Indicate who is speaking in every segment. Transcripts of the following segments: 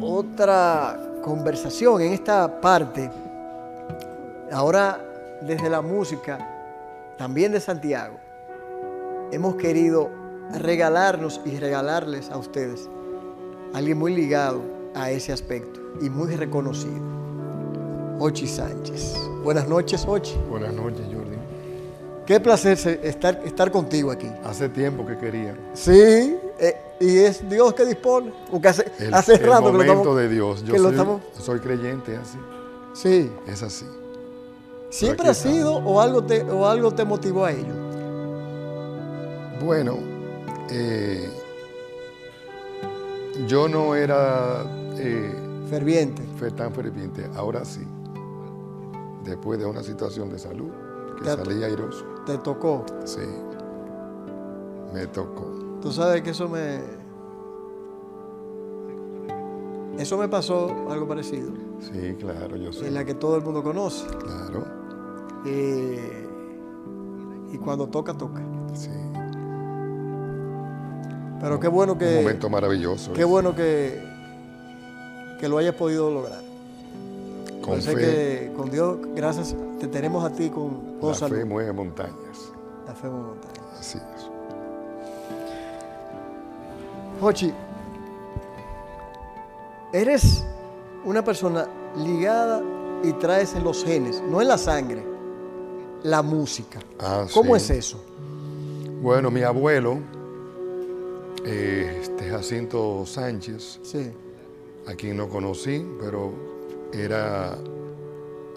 Speaker 1: Otra conversación en esta parte, ahora desde la música, también de Santiago, hemos querido regalarnos y regalarles a ustedes a alguien muy ligado a ese aspecto y muy reconocido, Ochi Sánchez. Buenas noches, Ochi.
Speaker 2: Buenas noches, Jordi.
Speaker 1: Qué placer estar, estar contigo aquí.
Speaker 2: Hace tiempo que quería.
Speaker 1: Sí, y es Dios que dispone. Porque hace,
Speaker 2: El,
Speaker 1: hace
Speaker 2: el
Speaker 1: rato que lo estamos.
Speaker 2: de Dios. Yo
Speaker 1: que lo
Speaker 2: soy,
Speaker 1: estamos-
Speaker 2: soy creyente así.
Speaker 1: Sí.
Speaker 2: Es así.
Speaker 1: ¿Siempre ha sido o algo te, o algo te motivó a ello?
Speaker 2: Bueno, eh, yo no era eh,
Speaker 1: Ferviente.
Speaker 2: fe- tan ferviente. Ahora sí. Después de una situación de salud que
Speaker 1: Ya-
Speaker 2: salí airoso.
Speaker 1: Te tocó.
Speaker 2: Sí. Me tocó.
Speaker 1: Tú sabes que eso me. Eso me pasó algo parecido.
Speaker 2: Sí, claro, yo sé.
Speaker 1: En la que todo el mundo conoce.
Speaker 2: Claro.
Speaker 1: Eh, y cuando toca, toca.
Speaker 2: Sí.
Speaker 1: Pero qué bueno
Speaker 2: Un
Speaker 1: que.
Speaker 2: momento maravilloso.
Speaker 1: Qué bueno que. Que lo hayas podido lograr.
Speaker 2: Con fe,
Speaker 1: que con Dios, gracias, te tenemos a ti con, con
Speaker 2: la fe mueve montañas.
Speaker 1: La fe muy montaña.
Speaker 2: Así es.
Speaker 1: Jochi, eres una persona ligada y traes en los genes, no en la sangre, la música.
Speaker 2: Ah,
Speaker 1: ¿Cómo
Speaker 2: sí.
Speaker 1: es eso?
Speaker 2: Bueno, mi abuelo, eh, este Jacinto Sánchez,
Speaker 1: Sí,
Speaker 2: a quien no conocí, pero era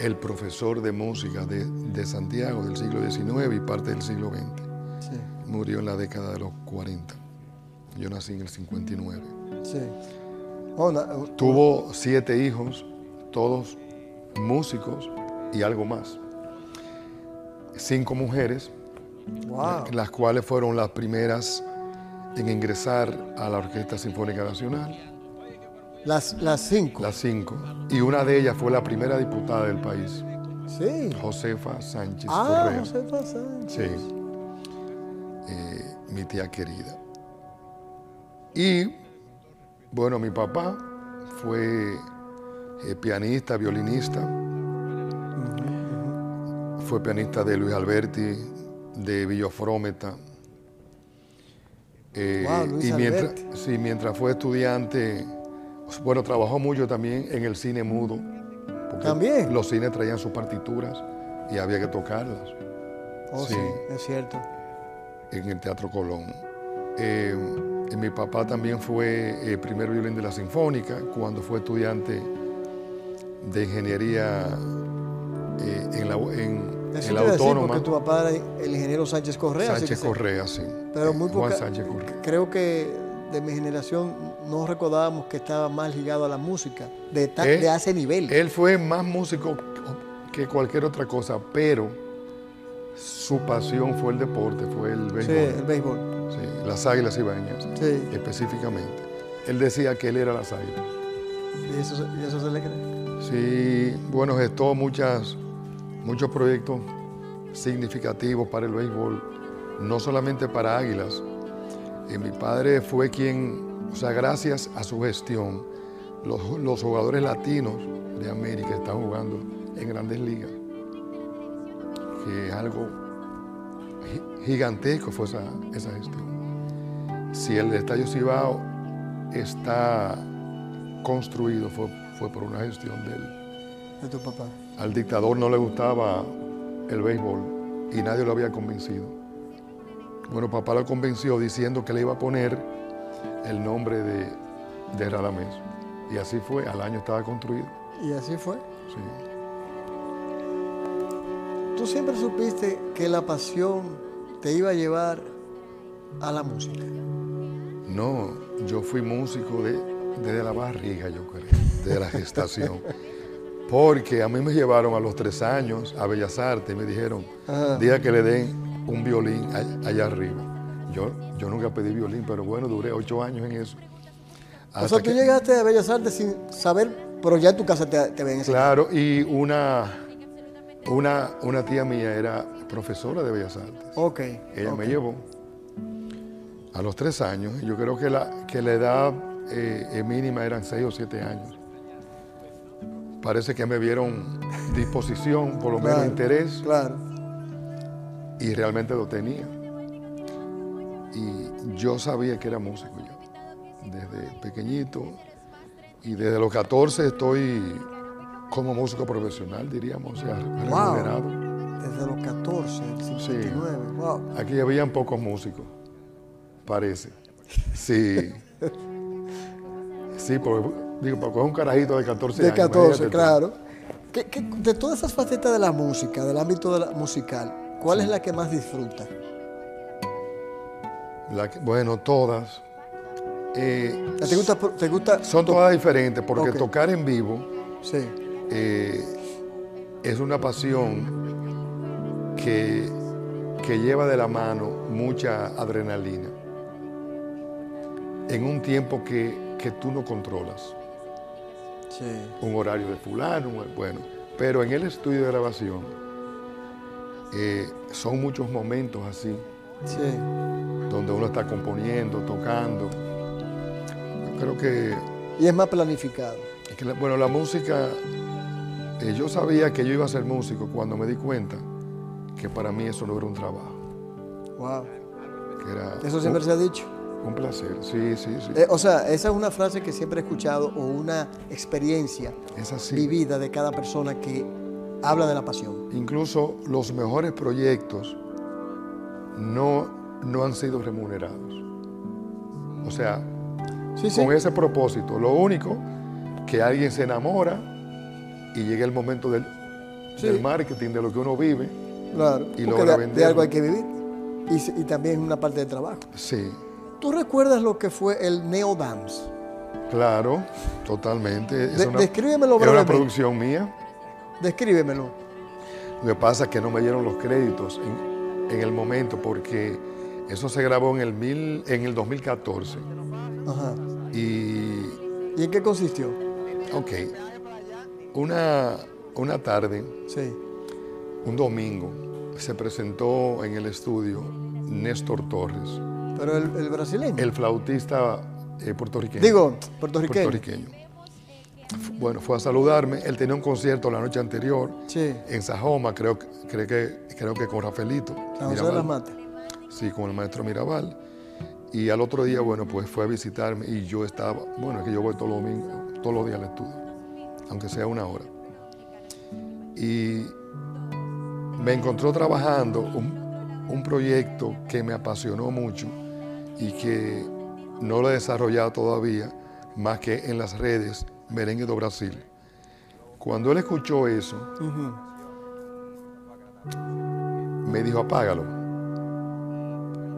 Speaker 2: el profesor de música de, de Santiago del siglo XIX y parte del siglo XX.
Speaker 1: sí,
Speaker 2: Murió en la década de los 40. Yo nací en el 59.
Speaker 1: sí. Oh, na-
Speaker 2: Tuvo siete hijos, todos músicos y algo más. Cinco mujeres,
Speaker 1: wow.
Speaker 2: las cuales fueron las primeras en ingresar a la Orquesta Sinfónica Nacional,
Speaker 1: Las, las cinco.
Speaker 2: las cinco, y una de ellas fue la primera diputada del país,
Speaker 1: Sí.
Speaker 2: Josefa Sánchez
Speaker 1: Ah,
Speaker 2: Correa.
Speaker 1: Josefa Sánchez.
Speaker 2: Sí, Eh, mi tía querida. Y bueno, mi papá fue eh, pianista, violinista, fue pianista de Luis Alberti, de Villafrómeta. Eh,
Speaker 1: Wow, Luis
Speaker 2: y mientras,
Speaker 1: Alberti.
Speaker 2: sí, mientras fue estudiante, bueno, trabajó mucho también en el cine mudo. porque
Speaker 1: ¿También?
Speaker 2: Los cines traían sus partituras y había que tocarlas
Speaker 1: Oh, sí.
Speaker 2: Sí.
Speaker 1: es cierto.
Speaker 2: en el Teatro Colón. Eh, mi papá también fue eh, primer violín de la Sinfónica cuando fue estudiante de ingeniería eh, en la, en,
Speaker 1: Eso
Speaker 2: en la
Speaker 1: decir,
Speaker 2: Autónoma.
Speaker 1: porque tu papá era el ingeniero Sánchez Correa.
Speaker 2: Sánchez Correa, sí.
Speaker 1: Pero
Speaker 2: Eh,
Speaker 1: muy
Speaker 2: Juan
Speaker 1: poca,
Speaker 2: Sánchez Correa.
Speaker 1: creo que de mi generación no recordábamos que estaba más ligado a la música, de, ta- de ese nivel.
Speaker 2: Él fue más músico que cualquier otra cosa, pero su pasión fue el deporte, fue el
Speaker 1: sí,
Speaker 2: béisbol.
Speaker 1: el béisbol.
Speaker 2: Sí, las águilas ibañas,
Speaker 1: Sí,
Speaker 2: específicamente. Él decía que él era las águilas.
Speaker 1: y eso, se- y eso se le cree.
Speaker 2: Sí, bueno, gestó muchas, muchos proyectos significativos para el béisbol, no solamente para Águilas. Eh, mi padre fue quien, o sea, gracias a su gestión, los, los jugadores latinos de América están jugando en grandes ligas, que es algo gigantesco fue esa, esa gestión. Si el Estadio Cibao está construido fue, fue por una gestión de él.
Speaker 1: De tu papá.
Speaker 2: Al dictador no le gustaba el béisbol y nadie lo había convencido. Bueno, papá lo convenció diciendo que le iba a poner el nombre de, de Radamés. Y así fue, al año estaba construido.
Speaker 1: Y así fue.
Speaker 2: Sí.
Speaker 1: Tú siempre supiste que la pasión te iba a llevar a la música.
Speaker 2: No, yo fui músico de- desde la barriga, yo creo, desde la gestación. Porque a mí me llevaron a los tres años a Bellas Artes y me dijeron,
Speaker 1: Ajá.
Speaker 2: diga que le den un violín all- allá arriba. Yo, yo nunca pedí violín, pero bueno, duré ocho años en eso.
Speaker 1: O sea, tú
Speaker 2: que-
Speaker 1: llegaste a Bellas Artes sin saber, pero ya en tu casa te, te ven
Speaker 2: Claro, y una, una, una tía mía era profesora de Bellas Artes.
Speaker 1: Ok.
Speaker 2: Ella me llevó a los tres años. Yo creo que la, que la edad eh, mínima eran seis o siete años. Parece que me vieron disposición, por lo menos interés.
Speaker 1: Claro.
Speaker 2: Y realmente lo tenía. Y yo sabía que era músico ya, desde pequeñito. Y desde los 14 estoy como músico profesional, diríamos, o sea, remunerado.
Speaker 1: Desde los 14, el 59, wow.
Speaker 2: Aquí habían pocos músicos, parece. Sí. sí, porque, digo, porque es un carajito de 14
Speaker 1: de
Speaker 2: años.
Speaker 1: De 14, claro. de todas esas facetas de la música, del ámbito musical, ¿cuál es la que más disfruta?
Speaker 2: bueno, todas.
Speaker 1: Eh, ¿Te gusta? Te gusta
Speaker 2: son todas diferentes porque tocar en vivo
Speaker 1: sí.
Speaker 2: Eh, es una pasión que, que lleva de la mano mucha adrenalina en un tiempo que, que tú no controlas.
Speaker 1: Sí.
Speaker 2: Un horario de fulano, bueno, pero en el estudio de grabación eh, son muchos momentos así,
Speaker 1: sí.
Speaker 2: donde uno está componiendo, tocando. creo que...
Speaker 1: Y es más planificado.
Speaker 2: bueno, la música eh, yo sabía que yo iba a ser músico cuando me di cuenta que para mí eso no era un trabajo.
Speaker 1: Wow. ¿Eso siempre se ha dicho?
Speaker 2: Un placer, sí, sí, sí.
Speaker 1: Eh, o sea, esa es una frase que siempre he escuchado o una experiencia vivida de cada persona que habla de la pasión.
Speaker 2: Incluso los mejores proyectos no, no han sido remunerados. O sea, con ese propósito, lo único que alguien se enamora y llega el momento del, marketing, de lo que uno vive.
Speaker 1: Claro, y logra de, de, algo hay que vivir. Y, y también es una parte del trabajo.
Speaker 2: Sí.
Speaker 1: ¿Tú recuerdas lo que fue el Neo Dance?
Speaker 2: Claro, totalmente.
Speaker 1: Es una, descríbemelo
Speaker 2: una producción mía.
Speaker 1: Descríbemelo.
Speaker 2: Lo que pasa es que no me dieron los créditos en, el momento porque eso se grabó en el, mil, en el 2014.
Speaker 1: Ajá.
Speaker 2: Y,
Speaker 1: ¿Y en qué consistió?
Speaker 2: Ok. Una, una tarde,
Speaker 1: sí.
Speaker 2: un domingo, se presentó en el estudio Néstor Torres.
Speaker 1: ¿Pero el, brasileño?
Speaker 2: El flautista eh, puertorriqueño.
Speaker 1: Digo, puertorriqueño.
Speaker 2: Puertorriqueño. Bueno, fue a saludarme. Él tenía un concierto la noche anterior en Sajoma, creo, creo, que, creo que con Rafaelito.
Speaker 1: San José de las Matas.
Speaker 2: Sí, con el maestro Mirabal. Y al otro día, bueno, pues fue a visitarme y yo estaba, bueno, es que yo voy todos los domingos, todos los días al estudio aunque sea una hora. Y me encontró trabajando un, proyecto que me apasionó mucho y que no lo he desarrollado todavía, más que en las redes Merengue do Brasil. Cuando él escuchó eso, me dijo, apágalo.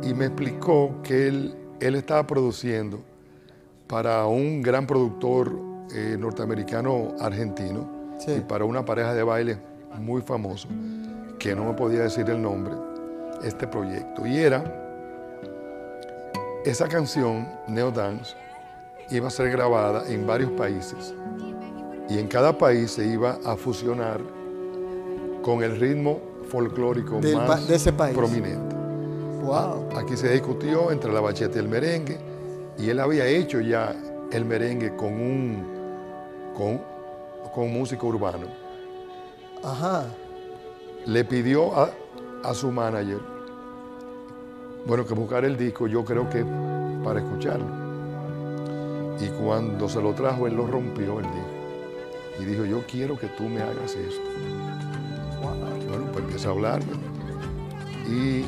Speaker 2: Y me explicó que él, él estaba produciendo para un gran productor eh, norteamericano argentino y para una pareja de baile muy famoso, que no me podía decir el nombre, este proyecto. Y era, esa canción, Neo Dance, iba a ser grabada en varios países. Y en cada país se iba a fusionar con el ritmo folclórico más
Speaker 1: de ese país.
Speaker 2: prominente.
Speaker 1: Wow.
Speaker 2: Aquí se discutió entre la bacheta y el merengue, y él había hecho ya el merengue con un con, con músico urbano.
Speaker 1: Ajá.
Speaker 2: Le pidió a, a su manager, bueno, que buscar el disco, yo creo que para escucharlo. Y cuando se lo trajo, él lo rompió el disco. Y dijo, yo quiero que tú me hagas esto. Bueno, pues empieza a hablarme. Y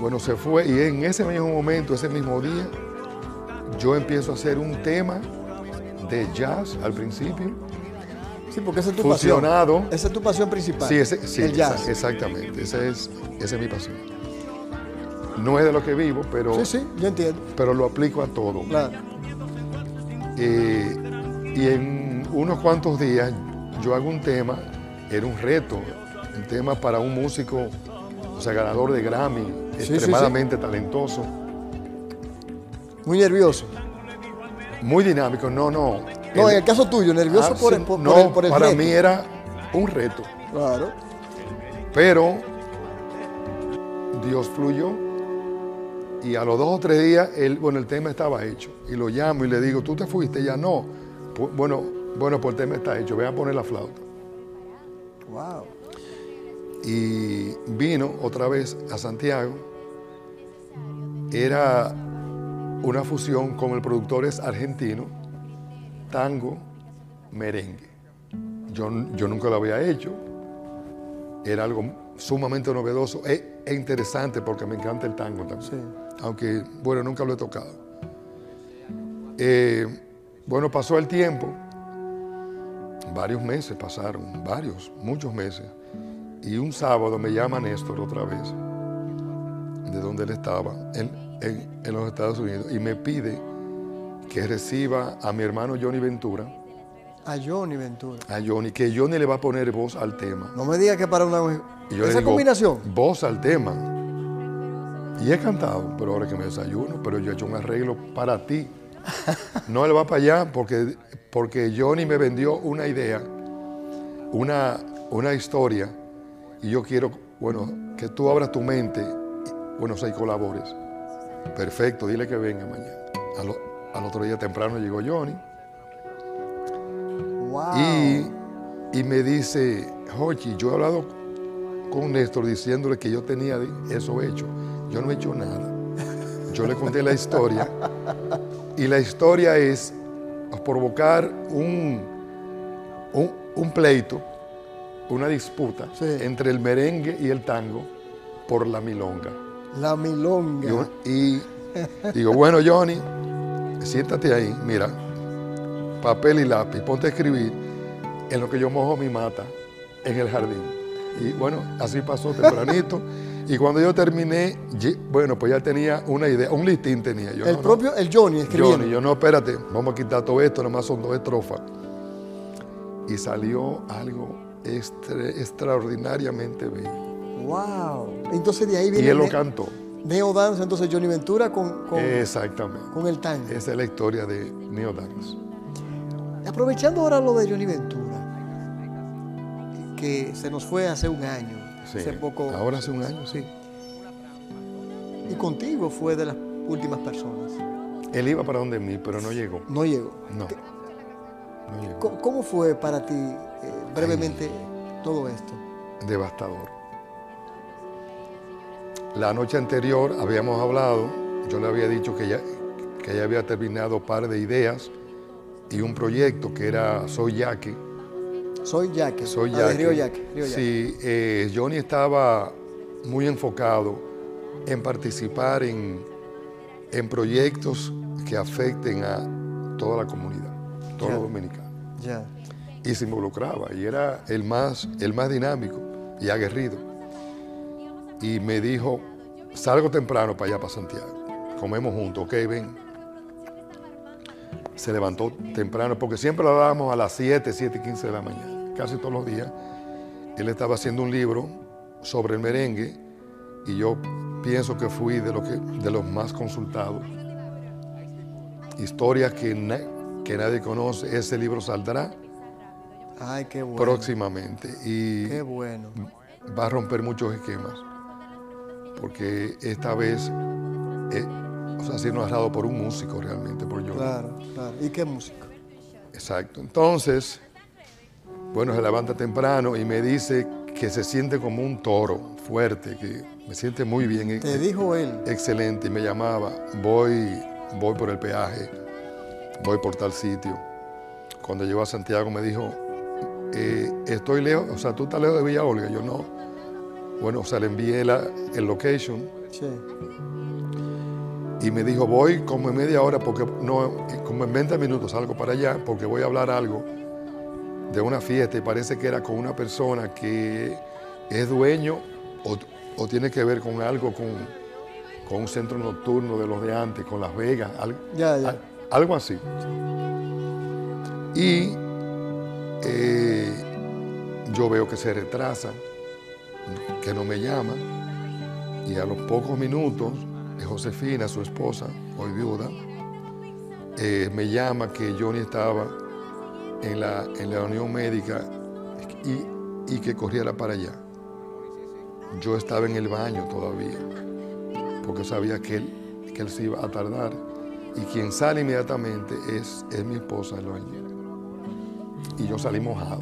Speaker 2: bueno, se fue. Y en ese mismo momento, ese mismo día, yo empiezo a hacer un tema de jazz al principio.
Speaker 1: Sí, porque esa es tu
Speaker 2: fusionado.
Speaker 1: pasión. Esa es tu pasión principal.
Speaker 2: Sí, ese, el jazz. Exactamente, esa es, esa es mi pasión. No es de lo que vivo, pero.
Speaker 1: Sí, sí, yo entiendo.
Speaker 2: Pero lo aplico a todo.
Speaker 1: Claro.
Speaker 2: Eh, y en unos cuantos días yo hago un tema, era un reto, un tema para un músico, o sea, ganador de Grammy, extremadamente talentoso.
Speaker 1: Muy nervioso.
Speaker 2: Muy dinámico, no, no.
Speaker 1: No, en el caso tuyo, nervioso ah, por, el, por,
Speaker 2: no,
Speaker 1: por,
Speaker 2: para mí era un reto.
Speaker 1: Claro.
Speaker 2: Pero Dios fluyó Y a los dos o tres días, él, bueno, el tema estaba hecho. Y lo llamo y le digo, ¿tú te fuiste? Ya no. Bueno, bueno, pues el tema está hecho. Ve a poner la flauta.
Speaker 1: Wow.
Speaker 2: y vino otra vez a Santiago. Era una fusión con el productor es argentino, tango, merengue. Yo, yo nunca lo había hecho. Era algo sumamente novedoso e, e interesante porque me encanta el tango también.
Speaker 1: Sí.
Speaker 2: Aunque, bueno, nunca lo he tocado. Eh, bueno, pasó el tiempo. Varios meses pasaron, varios, muchos meses. Y un sábado me llama Néstor otra vez, de donde él estaba, en, en- en los Estados Unidos, y me pide que reciba a mi hermano Johnny Ventura,
Speaker 1: A Johnny Ventura.
Speaker 2: a Johnny, que Johnny le va a poner voz al tema.
Speaker 1: No me digas que para una.
Speaker 2: Y yo le
Speaker 1: Esa
Speaker 2: digo,
Speaker 1: combinación.
Speaker 2: Voz al tema. Y he cantado, pero ahora que me desayuno, pero yo he hecho un arreglo para ti. No él va para allá porque, porque Johnny me vendió una idea, una, una historia, y yo quiero, bueno, que tú abras tu mente, bueno, y colabores. Perfecto, dile que venga mañana. Al, otro día temprano llegó Johnny
Speaker 1: Wow.
Speaker 2: y, y me dice, Jochi, yo he hablado con Néstor diciéndole que yo tenía eso hecho. Yo no he hecho nada. Yo le conté la historia y la historia es provocar un, un, un pleito, una disputa
Speaker 1: Sí.
Speaker 2: entre el merengue y el tango por la milonga.
Speaker 1: La milonga.
Speaker 2: Y, y digo, bueno, Johnny, siéntate ahí, mira, papel y lápiz, ponte a escribir en lo que yo mojo mi mata en el jardín. Y bueno, así pasó tempranito. y cuando yo terminé, bueno, pues ya tenía una idea, un listín tenía yo.
Speaker 1: el
Speaker 2: no, no.
Speaker 1: propio, el Johnny escribiendo.
Speaker 2: Johnny, yo no, espérate, vamos a quitar todo esto, nomás son dos estrofas. Y salió algo extra- extraordinariamente bello.
Speaker 1: Wow. Entonces de ahí
Speaker 2: Y
Speaker 1: viene
Speaker 2: él lo cantó.
Speaker 1: Neo Dance, entonces Johnny Ventura con, con,
Speaker 2: Exactamente.
Speaker 1: con el tango.
Speaker 2: Esa es la historia de Neo Dance.
Speaker 1: Aprovechando ahora lo de Johnny Ventura, que se nos fue hace un año,
Speaker 2: Sí.
Speaker 1: hace poco.
Speaker 2: Ahora hace un año,
Speaker 1: Sí. Y contigo fue de las últimas personas.
Speaker 2: Él iba para donde mí, pero no llegó.
Speaker 1: No llegó.
Speaker 2: No. No llegó.
Speaker 1: ¿Cómo, cómo fue para ti, eh, brevemente, todo esto?
Speaker 2: Devastador. La noche anterior habíamos hablado, yo le había dicho que ya, que ya había terminado un par de ideas y un proyecto que era Soy Yaque.
Speaker 1: Soy Yaque.
Speaker 2: Soy
Speaker 1: ah,
Speaker 2: Yaque.
Speaker 1: Río Yaque. Río Yaque.
Speaker 2: Sí, eh, Johnny estaba muy enfocado en participar en, en proyectos que afecten a toda la comunidad, todos los dominicanos.
Speaker 1: Ya.
Speaker 2: y se involucraba y era el más, el más dinámico y aguerrido. Y me dijo, salgo temprano para allá, para Santiago, comemos juntos, ok, ven. Se levantó temprano, porque siempre lo dábamos a las 7, 7 y 15 de la mañana, casi todos los días. Él estaba haciendo un libro sobre el merengue y yo pienso que fui de, lo que, de los más consultados. Historias que, na- que nadie conoce, ese libro saldrá
Speaker 1: Ay, qué bueno.
Speaker 2: próximamente y
Speaker 1: Qué bueno.
Speaker 2: va a romper muchos esquemas porque esta vez eh, o sea, ha sido narrado por un músico realmente, por yo.
Speaker 1: Claro, claro. ¿Y qué música?
Speaker 2: Exacto. Entonces, bueno, se levanta temprano y me dice que se siente como un toro fuerte, que me siente muy bien,
Speaker 1: Te dijo él.
Speaker 2: excelente, y me llamaba, voy, voy por el peaje, voy por tal sitio. Cuando llegó a Santiago me dijo, eh, estoy lejos, o sea, tú estás lejos de Villa Olga, yo no. Bueno, o sea, le envié la, el location
Speaker 1: Sí.
Speaker 2: y me dijo, voy como en media hora, porque no, como en 20 minutos salgo para allá, porque voy a hablar algo de una fiesta y parece que era con una persona que es dueño o, o tiene que ver con algo, con, con un centro nocturno de los de antes, con Las Vegas, algo,
Speaker 1: Ya, ya.
Speaker 2: al- algo así. Y eh, yo veo que se retrasa, que no me llama, y a los pocos minutos, eh, Josefina, su esposa, hoy viuda, eh, me llama que Johnny estaba en la, en la unión médica y, y que corriera para allá. Yo estaba en el baño todavía, porque sabía que él que él se iba a tardar. Y quien sale inmediatamente es, es mi esposa, Eloy. Y yo salí mojado.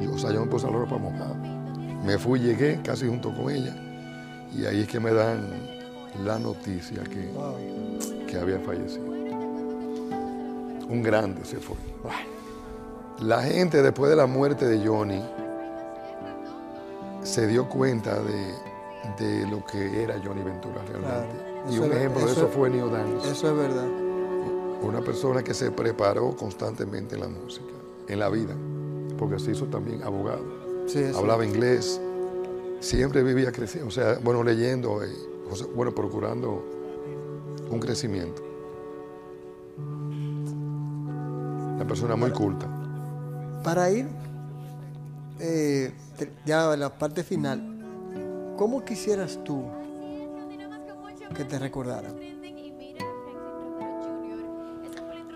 Speaker 2: Yo, o sea, yo me puse la ropa mojada. Me fui, llegué casi junto con ella. Y ahí es que me dan la noticia que,
Speaker 1: Wow.
Speaker 2: que había fallecido. Un grande se fue. La gente después de la muerte de Johnny se dio cuenta de, de lo que era Johnny Ventura realmente.
Speaker 1: Claro.
Speaker 2: Y un
Speaker 1: es-
Speaker 2: ejemplo de
Speaker 1: eso
Speaker 2: eso
Speaker 1: es-
Speaker 2: fue Neo Dance,
Speaker 1: Eso es verdad.
Speaker 2: una persona que se preparó constantemente en la música, en la vida, porque se hizo también abogado,
Speaker 1: Sí, sí.
Speaker 2: hablaba inglés, siempre vivía creciendo, o sea, bueno, leyendo, eh, bueno, procurando un crecimiento. Una persona muy culta.
Speaker 1: Para ir eh, ya a la parte final, ¿cómo quisieras tú que te recordaran?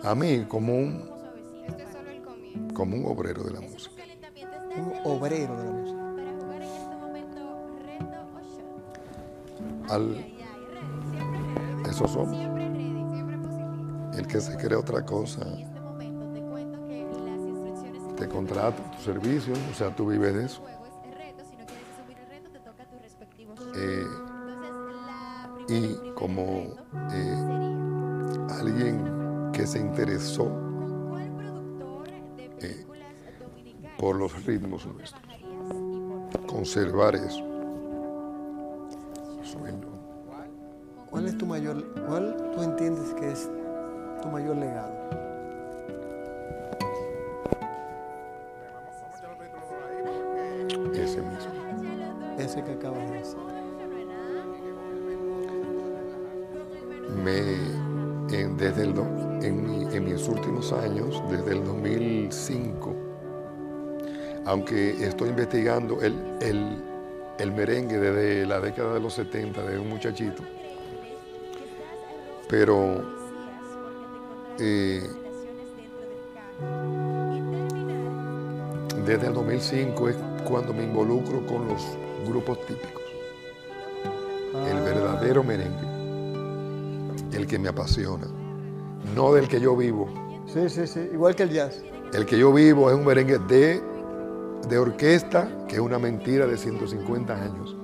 Speaker 2: A mí, como un, como un obrero de la música.
Speaker 1: Un obrero de la música.
Speaker 3: Para jugar en este.
Speaker 2: Al,
Speaker 3: Ay, ay, ready, siempre ready.
Speaker 2: eso somos.
Speaker 3: Siempre ready, siempre positivo.
Speaker 2: El que se cree otra cosa
Speaker 3: este te
Speaker 2: contrata tu servicio, o sea, tú vives de eso. Eh,
Speaker 3: Entonces, la primera,
Speaker 2: y como eh,
Speaker 3: sería
Speaker 2: alguien que se interesó por los ritmos nuestros, conservar eso. Yo.
Speaker 1: ¿Cuál es tu mayor, cuál tú entiendes que es tu mayor legado?
Speaker 2: ese mismo.
Speaker 1: Ese que acabas de decir.
Speaker 2: Me, en, desde el, en, en mis últimos años, desde el 2005, aunque estoy investigando el, el- el merengue desde la década de los 70, de un muchachito, pero eh, desde el 2005 es cuando me involucro con los grupos típicos, el verdadero merengue, el que me apasiona, no del que yo vivo.
Speaker 1: Sí, sí, sí. Igual que el jazz.
Speaker 2: El que yo vivo es un merengue de, de orquesta, que es una mentira de 150 años,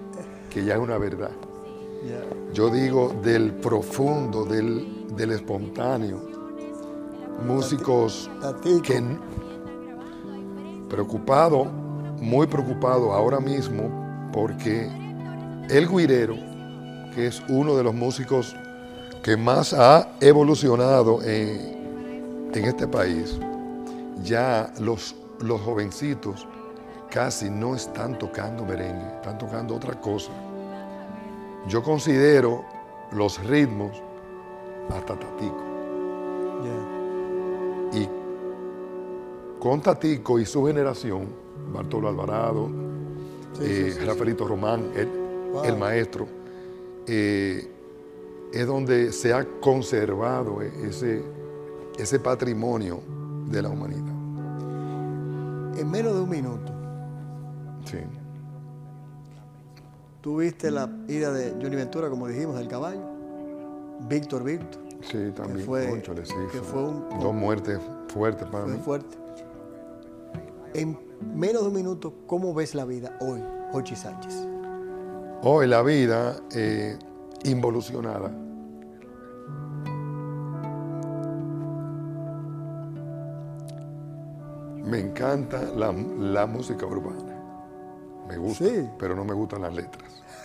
Speaker 2: que ya es una verdad. Yo digo del profundo, del, del espontáneo. Músicos que preocupado, muy preocupado ahora mismo porque el guirero, que es uno de los músicos que más ha evolucionado en, en este país, ya los, los jovencitos casi no están tocando merengue, están tocando otra cosa. Yo considero los ritmos hasta tatico. Y con Tatico y su generación, Bartolo Alvarado,
Speaker 1: Sí,
Speaker 2: eh,
Speaker 1: sí, sí,
Speaker 2: Rafaelito Román, el,
Speaker 1: Wow.
Speaker 2: el maestro, eh, es donde se ha conservado eh, ese, ese patrimonio de la humanidad.
Speaker 1: En menos de un minuto,
Speaker 2: Sí.
Speaker 1: tuviste la ida de Johnny Ventura, como dijimos, del caballo. Víctor Víctor.
Speaker 2: Sí, también.
Speaker 1: fue- que
Speaker 2: fue
Speaker 1: fue un-
Speaker 2: dos muertes fuertes para
Speaker 1: Fue
Speaker 2: mí.
Speaker 1: fuerte. En menos de un minuto, ¿cómo ves la vida hoy, Jochi Sánchez?
Speaker 2: Hoy la vida eh, involucionada. Me encanta la, la música urbana. Me gusta,
Speaker 1: Sí.
Speaker 2: pero no me gustan las letras.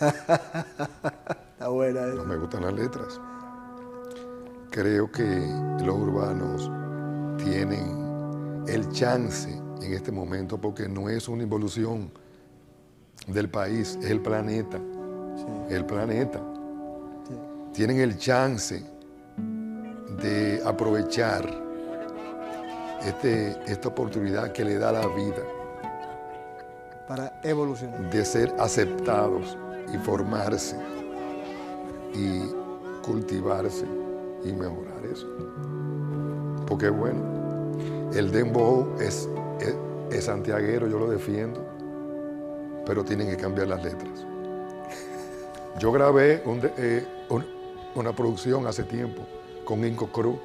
Speaker 1: Está buena
Speaker 2: No me gustan las letras. Creo que los urbanos tienen el chance en este momento porque no es una involución del país, es el planeta.
Speaker 1: Sí,
Speaker 2: El planeta.
Speaker 1: sí.
Speaker 2: Tienen el chance de aprovechar este, esta oportunidad que le da la vida
Speaker 1: Para evolucionar.
Speaker 2: de ser aceptados y formarse y cultivarse y mejorar eso. Porque bueno, el dembow es, es, es santiaguero, yo lo defiendo, pero tienen que cambiar las letras. Yo grabé un, eh, un- una producción hace tiempo con Inco Cruz.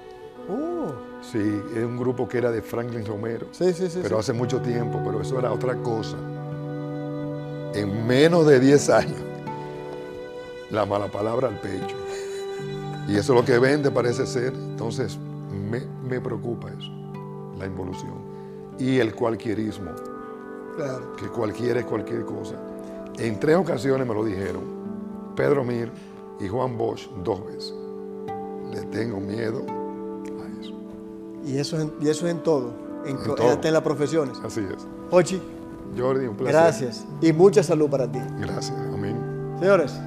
Speaker 1: Uh,
Speaker 2: Sí, es un grupo que era de Franklin Romero.
Speaker 1: sí, sí, sí.
Speaker 2: pero
Speaker 1: sí.
Speaker 2: hace mucho tiempo, pero eso era otra cosa. En menos de 10 años, la mala palabra al pecho. Y eso es lo que vende, parece ser. Entonces, me, me preocupa eso, la involución. Y el cualquierismo,
Speaker 1: Claro.
Speaker 2: que cualquiera es cualquier cosa. En tres ocasiones me lo dijeron, Pedro Mir y Juan Bosch dos veces. Le tengo miedo a eso.
Speaker 1: Y eso, es en, y eso es en todo, en,
Speaker 2: En
Speaker 1: co-
Speaker 2: todo.
Speaker 1: hasta en las profesiones.
Speaker 2: Así es.
Speaker 1: Ochi,
Speaker 2: Jordi, un placer.
Speaker 1: gracias y mucha salud para ti.
Speaker 2: Gracias. Amén.
Speaker 1: Señores,